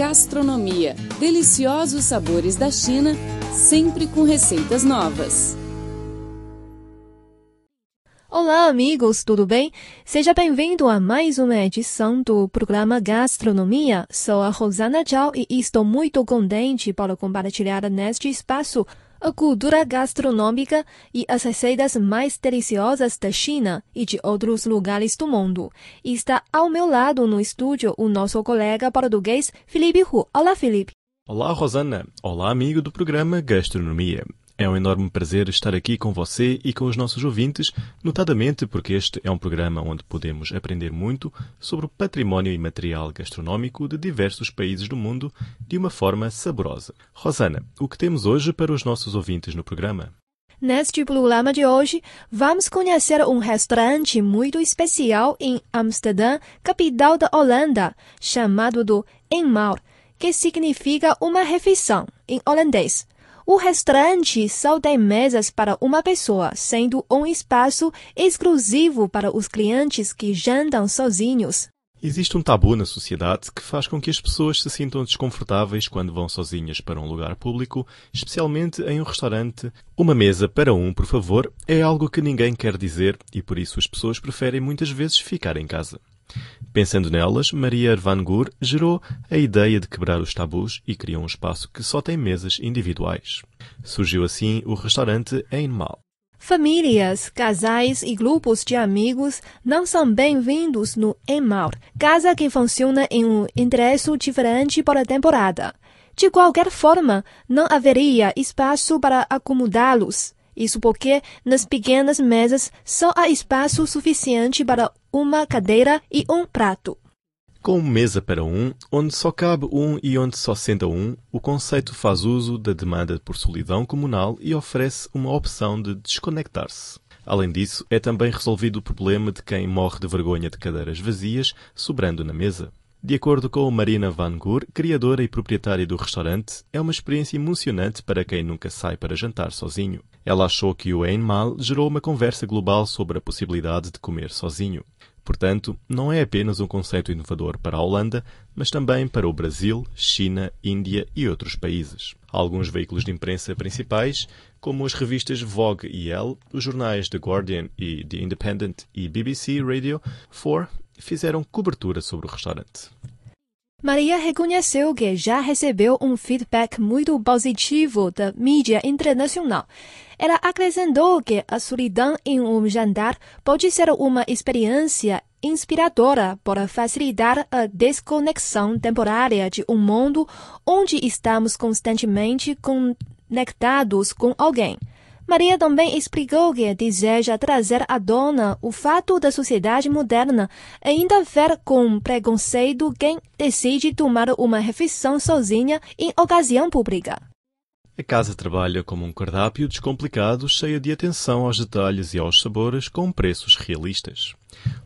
Gastronomia. Deliciosos sabores da China, sempre com receitas novas. Olá, amigos, tudo bem? Seja bem-vindo a mais uma edição do programa Gastronomia. Sou a Rosana Zhao e estou muito contente para compartilhar neste espaço a cultura gastronômica e as receitas mais deliciosas da China e de outros lugares do mundo. Está ao meu lado no estúdio o nosso colega português Felipe Hu. Olá, Felipe. Olá, Rosana. Olá, amigo do programa Gastronomia. É um enorme prazer estar aqui com você e com os nossos ouvintes, notadamente porque este é um programa onde podemos aprender muito sobre o património imaterial gastronómico de diversos países do mundo de uma forma saborosa. Rosana, o que temos hoje para os nossos ouvintes no programa? Neste programa de hoje, vamos conhecer um restaurante muito especial em Amsterdã, capital da Holanda, chamado do Eenmaal, que significa uma refeição em holandês. O restaurante só tem mesas para uma pessoa, sendo um espaço exclusivo para os clientes que jantam sozinhos. Existe um tabu na sociedade que faz com que as pessoas se sintam desconfortáveis quando vão sozinhas para um lugar público, especialmente em um restaurante. Uma mesa para um, por favor, é algo que ninguém quer dizer e por isso as pessoas preferem muitas vezes ficar em casa. Pensando nelas, Maria Van Gur gerou a ideia de quebrar os tabus e criou um espaço que só tem mesas individuais. Surgiu assim o restaurante Einmal. Famílias, casais e grupos de amigos não são bem-vindos no Einmal, casa que funciona em um endereço diferente por temporada. De qualquer forma, não haveria espaço para acomodá-los. Isso porque nas pequenas mesas só há espaço suficiente para uma cadeira e um prato. Com mesa para um, onde só cabe um e onde só senta um, o conceito faz uso da demanda por solidão comunal e oferece uma opção de desconectar-se. Além disso, é também resolvido o problema de quem morre de vergonha de cadeiras vazias sobrando na mesa. De acordo com Marina Van Gur, criadora e proprietária do restaurante, é uma experiência emocionante para quem nunca sai para jantar sozinho. Ela achou que o Einmal gerou uma conversa global sobre a possibilidade de comer sozinho. Portanto, não é apenas um conceito inovador para a Holanda, mas também para o Brasil, China, Índia e outros países. Alguns veículos de imprensa principais, como as revistas Vogue e Elle, os jornais The Guardian e The Independent e BBC Radio 4, fizeram cobertura sobre o restaurante. Maria reconheceu que já recebeu um feedback muito positivo da mídia internacional. Ela acrescentou que a solidão em um jantar pode ser uma experiência inspiradora para facilitar a desconexão temporária de um mundo onde estamos constantemente conectados com alguém. Maria também explicou que deseja trazer à dona o fato da sociedade moderna ainda ver com preconceito quem decide tomar uma refeição sozinha em ocasião pública. A casa trabalha como um cardápio descomplicado, cheio de atenção aos detalhes e aos sabores, com preços realistas.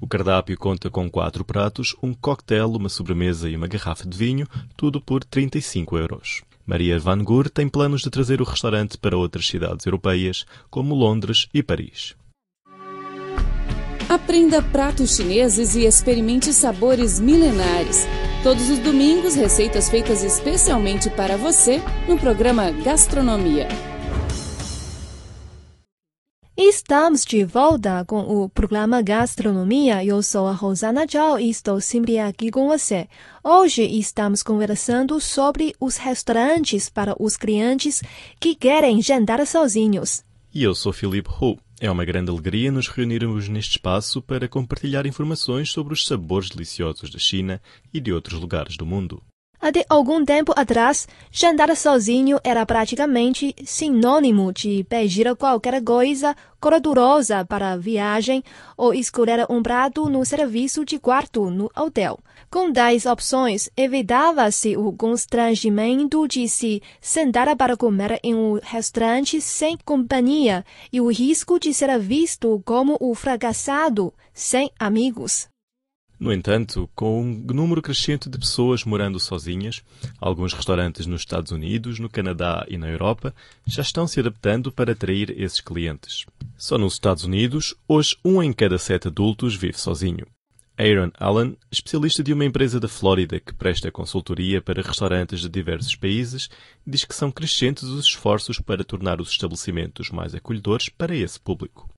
O cardápio conta com quatro pratos, um coquetel, uma sobremesa e uma garrafa de vinho, tudo por 35 euros. Maria Van Gur tem planos de trazer o restaurante para outras cidades europeias, como Londres e Paris. Aprenda pratos chineses e experimente sabores milenares. Todos os domingos, receitas feitas especialmente para você no programa Gastronomia. Estamos de volta com o programa Gastronomia. Eu sou a Rosana Zhao e estou sempre aqui com você. Hoje estamos conversando sobre os restaurantes para os clientes que querem jantar sozinhos. E eu sou Filipe Hu. É uma grande alegria nos reunirmos neste espaço para compartilhar informações sobre os sabores deliciosos da China e de outros lugares do mundo. Até algum tempo atrás, jantar sozinho era praticamente sinônimo de pedir qualquer coisa gordurosa para a viagem ou escolher um prato no serviço de quarto no hotel. Com tais opções, evitava-se o constrangimento de se sentar para comer em um restaurante sem companhia e o risco de ser visto como o fracassado, sem amigos. No entanto, com um número crescente de pessoas morando sozinhas, alguns restaurantes nos Estados Unidos, no Canadá e na Europa já estão se adaptando para atrair esses clientes. Só nos Estados Unidos, hoje um em cada sete adultos vive sozinho. Aaron Allen, especialista de uma empresa da Flórida que presta consultoria para restaurantes de diversos países, diz que são crescentes os esforços para tornar os estabelecimentos mais acolhedores para esse público.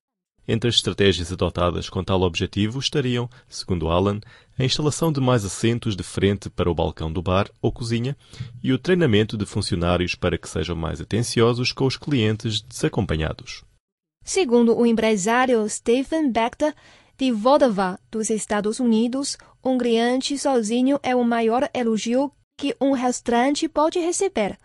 Entre as estratégias adotadas com tal objetivo estariam, segundo Allen, a instalação de mais assentos de frente para o balcão do bar ou cozinha e o treinamento de funcionários para que sejam mais atenciosos com os clientes desacompanhados. Segundo o empresário Stephen Bechter, de Vodava, dos Estados Unidos, um cliente sozinho é o maior elogio que um restaurante pode receber.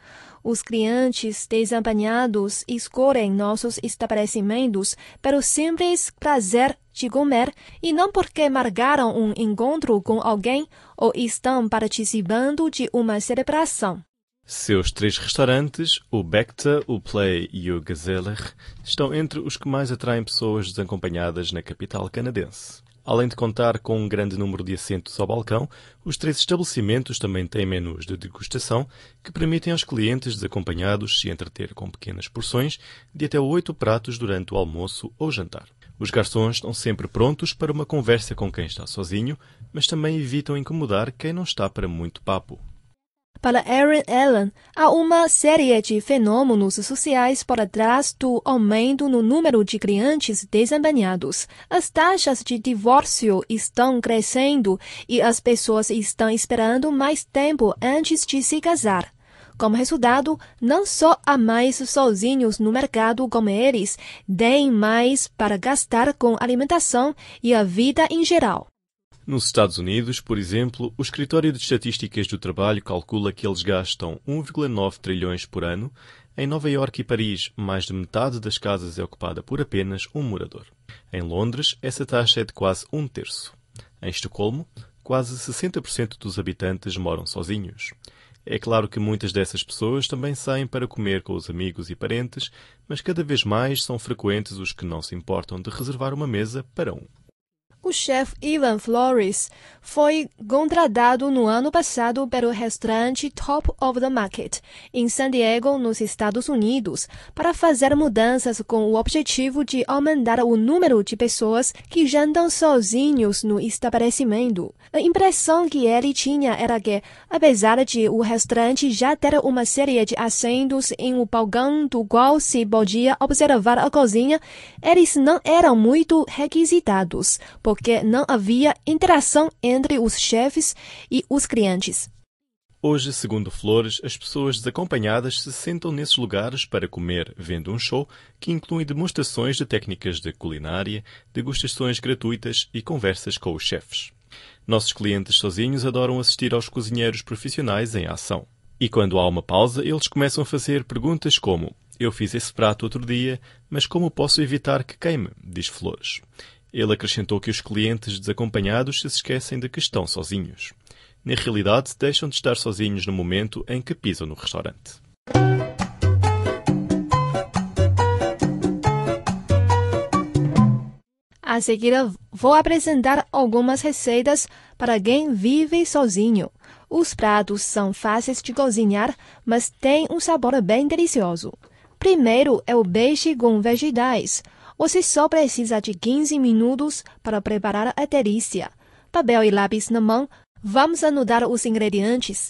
Os clientes desempenhados escolhem nossos estabelecimentos pelo simples prazer de comer e não porque marcaram um encontro com alguém ou estão participando de uma celebração. Seus três restaurantes, o Becta, o Play e o Gazeller, estão entre os que mais atraem pessoas desacompanhadas na capital canadense. Além de contar com um grande número de assentos ao balcão, os três estabelecimentos também têm menus de degustação que permitem aos clientes desacompanhados se entreter com pequenas porções de até oito pratos durante o almoço ou jantar. Os garçons estão sempre prontos para uma conversa com quem está sozinho, mas também evitam incomodar quem não está para muito papo. Para Aaron Allen, há uma série de fenômenos sociais por trás do aumento no número de clientes desempenhados. As taxas de divórcio estão crescendo e as pessoas estão esperando mais tempo antes de se casar. Como resultado, não só há mais sozinhos no mercado como eles, têm mais para gastar com alimentação e a vida em geral. Nos Estados Unidos, por exemplo, o Escritório de Estatísticas do Trabalho calcula que eles gastam 1,9 trilhões por ano. Em Nova Iorque e Paris, mais de metade das casas é ocupada por apenas um morador. Em Londres, essa taxa é de quase um terço. Em Estocolmo, quase 60% dos habitantes moram sozinhos. É claro que muitas dessas pessoas também saem para comer com os amigos e parentes, mas cada vez mais são frequentes os que não se importam de reservar uma mesa para um. O chefe Ivan Flores foi contratado no ano passado pelo restaurante Top of the Market, em San Diego, nos Estados Unidos, para fazer mudanças com o objetivo de aumentar o número de pessoas que jantam sozinhos no estabelecimento. A impressão que ele tinha era que, apesar de o restaurante já ter uma série de assentos em um balcão do qual se podia observar a cozinha, eles não eram muito requisitados não havia interação entre os chefes e os clientes. Hoje, segundo Flores, as pessoas desacompanhadas se sentam nesses lugares para comer, vendo um show que inclui demonstrações de técnicas de culinária, degustações gratuitas e conversas com os chefes. Nossos clientes sozinhos adoram assistir aos cozinheiros profissionais em ação. E quando há uma pausa, eles começam a fazer perguntas como: Eu fiz esse prato outro dia, mas como posso evitar que queime? diz Flores. Ele acrescentou que os clientes desacompanhados se esquecem de que estão sozinhos. Na realidade, deixam de estar sozinhos no momento em que pisam no restaurante. A seguir, vou apresentar algumas receitas para quem vive sozinho. Os pratos são fáceis de cozinhar, mas têm um sabor bem delicioso. Primeiro é o peixe com vegetais. Você só precisa de 15 minutos para preparar a delícia. Papel e lápis na mão, vamos anotar os ingredientes.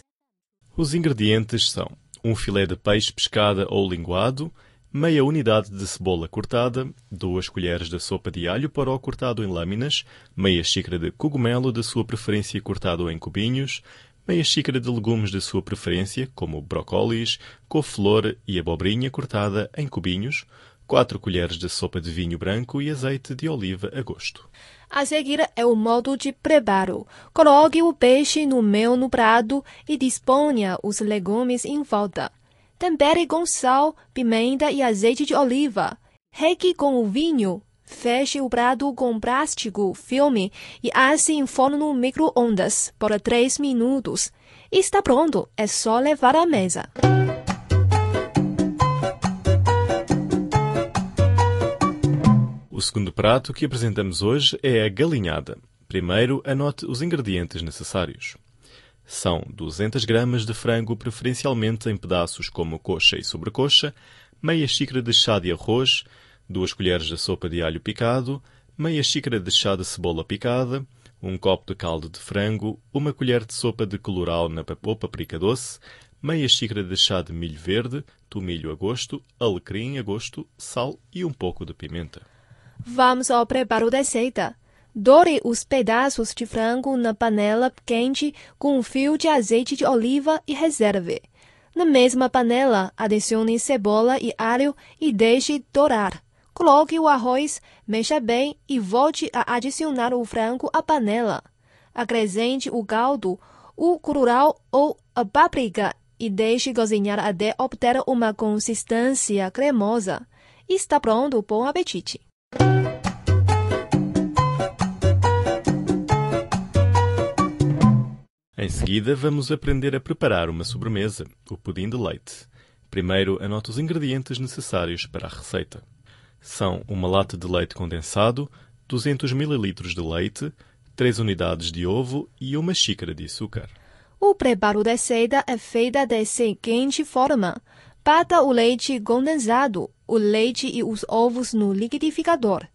Os ingredientes são um filé de peixe pescada ou linguado, meia unidade de cebola cortada, duas colheres de sopa de alho poró cortado em lâminas, meia xícara de cogumelo de sua preferência cortado em cubinhos, meia xícara de legumes de sua preferência, como brócolis, couve-flor e abobrinha cortada em cubinhos, 4 colheres de sopa de vinho branco e azeite de oliva a gosto. A seguir é o modo de preparo. Coloque o peixe no meio no prato e disponha os legumes em volta. Tempere com sal, pimenta e azeite de oliva. Reque com o vinho. Feche o prato com plástico, filme e asse em forno no micro-ondas por 3 minutos. Está pronto, é só levar à mesa. O segundo prato que apresentamos hoje é a galinhada. Primeiro, anote os ingredientes necessários. São 200 gramas de frango, preferencialmente em pedaços como coxa e sobrecoxa, meia xícara de chá de arroz, duas colheres de sopa de alho picado, meia xícara de chá de cebola picada, um copo de caldo de frango, uma colher de sopa de colorau na ou paprika doce, meia xícara de chá de milho verde, tomilho a gosto, alecrim a gosto, sal e um pouco de pimenta. Vamos ao preparo da receita. Doure os pedaços de frango na panela quente com um fio de azeite de oliva e reserve. Na mesma panela, adicione cebola e alho e deixe dourar. Coloque o arroz, mexa bem e volte a adicionar o frango à panela. Acrescente o caldo, o curau ou a páprica e deixe cozinhar até obter uma consistência cremosa. Está pronto, bom apetite! Em seguida, vamos aprender a preparar uma sobremesa, o pudim de leite. Primeiro, anote os ingredientes necessários para a receita. São uma lata de leite condensado, 200 ml de leite, 3 unidades de ovo e uma xícara de açúcar. O preparo da receita é feita da seguinte forma: bata o leite condensado, o leite e os ovos no liquidificador.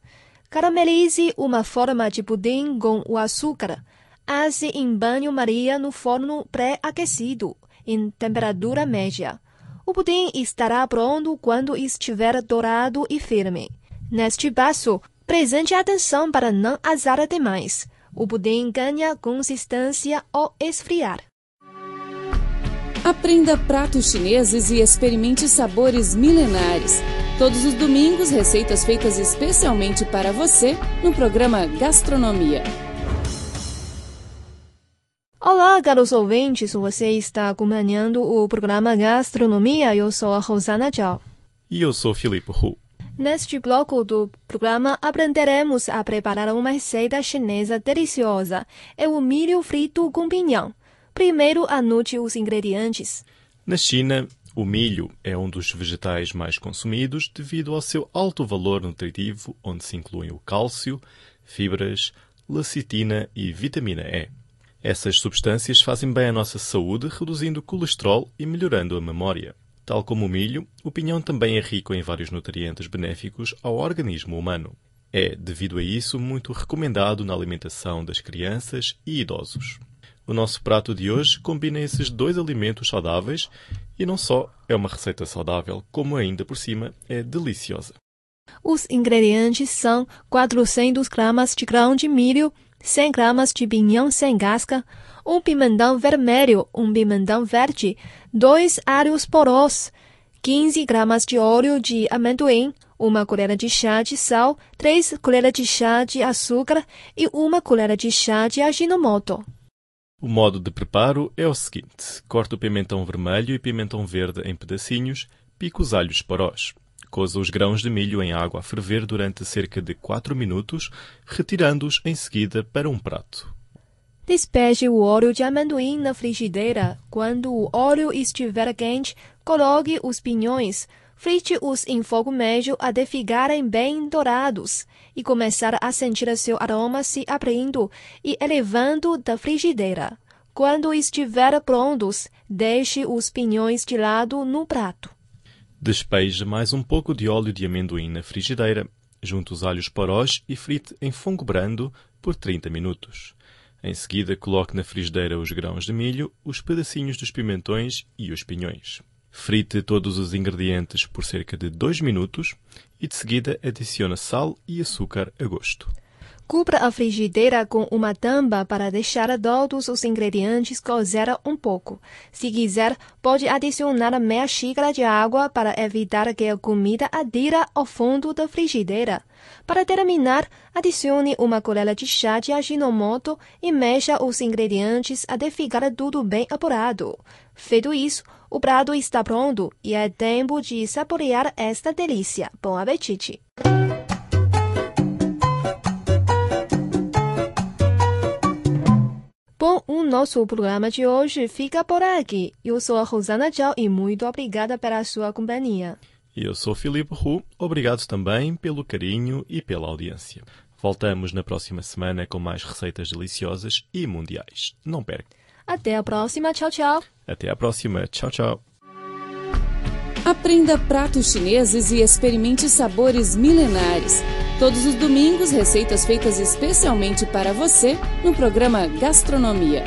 Caramelize uma forma de pudim com o açúcar. Asse em banho-maria no forno pré-aquecido, em temperatura média. O pudim estará pronto quando estiver dourado e firme. Neste passo, presente atenção para não azar demais. O pudim ganha consistência ao esfriar. Aprenda pratos chineses e experimente sabores milenares. Todos os domingos, receitas feitas especialmente para você no programa Gastronomia. Olá, caros ouvintes, você está acompanhando o programa Gastronomia. Eu sou a Rosana Zhao. E eu sou Filipe Hu. Neste bloco do programa, aprenderemos a preparar uma receita chinesa deliciosa. É o milho frito com pinhão. Primeiro, anote os ingredientes. Na China, o milho é um dos vegetais mais consumidos devido ao seu alto valor nutritivo, onde se incluem o cálcio, fibras, lecitina e vitamina E. Essas substâncias fazem bem à nossa saúde, reduzindo o colesterol e melhorando a memória. Tal como o milho, o pinhão também é rico em vários nutrientes benéficos ao organismo humano. É, devido a isso, muito recomendado na alimentação das crianças e idosos. O nosso prato de hoje combina esses dois alimentos saudáveis e não só é uma receita saudável, como ainda por cima é deliciosa. Os ingredientes são 400 gramas de grão de milho, 100 gramas de pinhão sem casca, um pimentão vermelho, um pimentão verde, dois alhos porós, 15 gramas de óleo de amendoim, uma colher de chá de sal, três colheres de chá de açúcar e uma colher de chá de aginomoto. O modo de preparo é o seguinte: corta o pimentão vermelho e pimentão verde em pedacinhos, pica os alhos porós. Coza os grãos de milho em água a ferver durante cerca de 4 minutos, retirando-os em seguida para um prato. Despeje o óleo de amendoim na frigideira. Quando o óleo estiver quente, coloque os pinhões. Frite-os em fogo médio até ficarem bem dourados e começar a sentir seu aroma se abrindo e elevando da frigideira. Quando estiver prontos, deixe os pinhões de lado no prato. Despeje mais um pouco de óleo de amendoim na frigideira, junte os alhos porós e frite em fogo brando por 30 minutos. Em seguida, coloque na frigideira os grãos de milho, os pedacinhos dos pimentões e os pinhões. Frite todos os ingredientes por cerca de 2 minutos e de seguida adicione sal e açúcar a gosto. Cubra a frigideira com uma tampa para deixar todos os ingredientes cozer um pouco. Se quiser, pode adicionar meia xícara de água para evitar que a comida adira ao fundo da frigideira. Para terminar, adicione uma colher de chá de aginomoto e mexa os ingredientes até ficar tudo bem apurado. Feito isso, o prato está pronto e é tempo de saborear esta delícia. Bom apetite! O nosso programa de hoje fica por aqui. Eu sou a Rosana Zhao e muito obrigada pela sua companhia. E eu sou Filipe Hu. Obrigado também pelo carinho e pela audiência. Voltamos na próxima semana com mais receitas deliciosas e mundiais. Não perca. Até a próxima. Tchau, tchau. Até a próxima. Tchau, tchau. Aprenda pratos chineses e experimente sabores milenares. Todos os domingos, receitas feitas especialmente para você no programa Gastronomia.